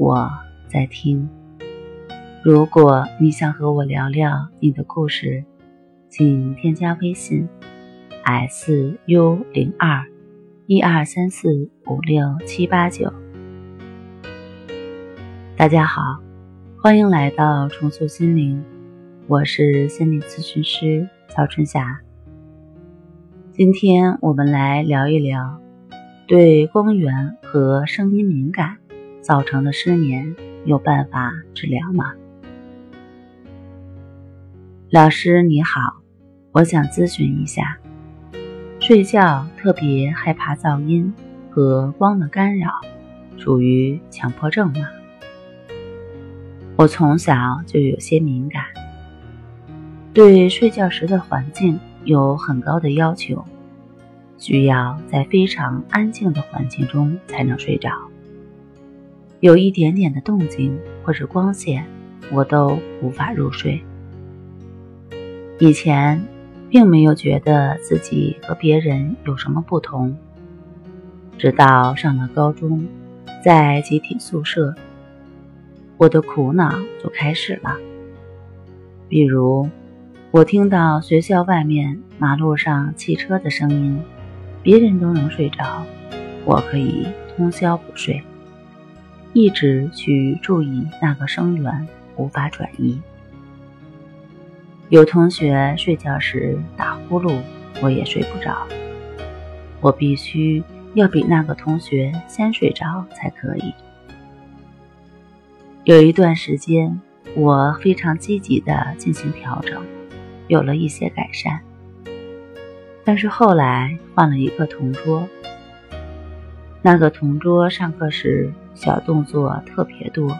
我在听。如果你想和我聊聊你的故事，请添加微信 s u 零二一二三四五六七八九。大家好，欢迎来到重塑心灵，我是心理咨询师曹春霞。今天我们来聊一聊对光源和声音敏感。造成的失眠有办法治疗吗？老师你好，我想咨询一下，睡觉特别害怕噪音和光的干扰，属于强迫症吗？我从小就有些敏感，对睡觉时的环境有很高的要求，需要在非常安静的环境中才能睡着。有一点点的动静或者光线，我都无法入睡。以前并没有觉得自己和别人有什么不同，直到上了高中，在集体宿舍，我的苦恼就开始了。比如，我听到学校外面马路上汽车的声音，别人都能睡着，我可以通宵不睡。一直去注意那个声源，无法转移。有同学睡觉时打呼噜，我也睡不着。我必须要比那个同学先睡着才可以。有一段时间，我非常积极的进行调整，有了一些改善。但是后来换了一个同桌，那个同桌上课时。小动作特别多，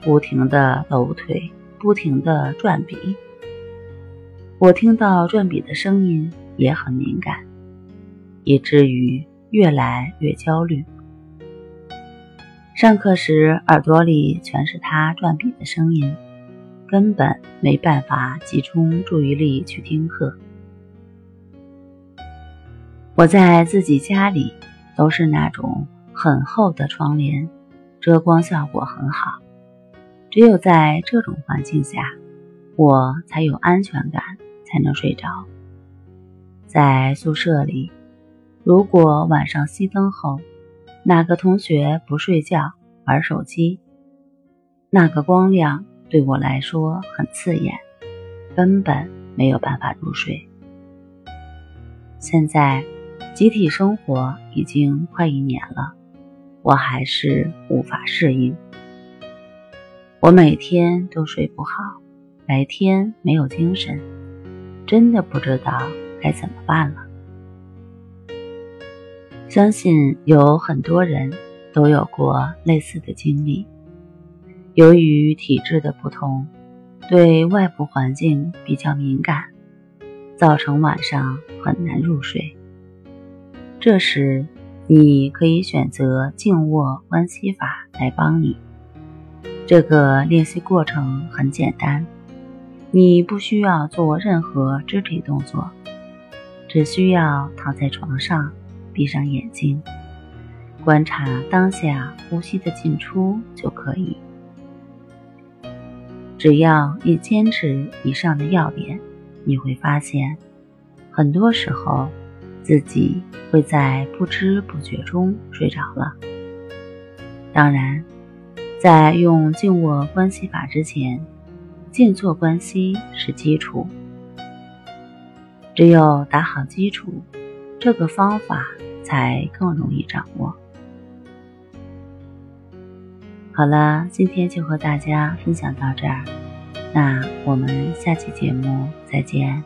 不停的抖腿，不停的转笔。我听到转笔的声音也很敏感，以至于越来越焦虑。上课时耳朵里全是他转笔的声音，根本没办法集中注意力去听课。我在自己家里都是那种。很厚的窗帘，遮光效果很好。只有在这种环境下，我才有安全感，才能睡着。在宿舍里，如果晚上熄灯后，哪个同学不睡觉玩手机，那个光亮对我来说很刺眼，根本没有办法入睡。现在，集体生活已经快一年了。我还是无法适应，我每天都睡不好，白天没有精神，真的不知道该怎么办了。相信有很多人都有过类似的经历，由于体质的不同，对外部环境比较敏感，造成晚上很难入睡。这时。你可以选择静卧观息法来帮你。这个练习过程很简单，你不需要做任何肢体动作，只需要躺在床上，闭上眼睛，观察当下呼吸的进出就可以。只要你坚持以上的要点，你会发现，很多时候。自己会在不知不觉中睡着了。当然，在用静卧关系法之前，静坐关系是基础。只有打好基础，这个方法才更容易掌握。好了，今天就和大家分享到这儿，那我们下期节目再见。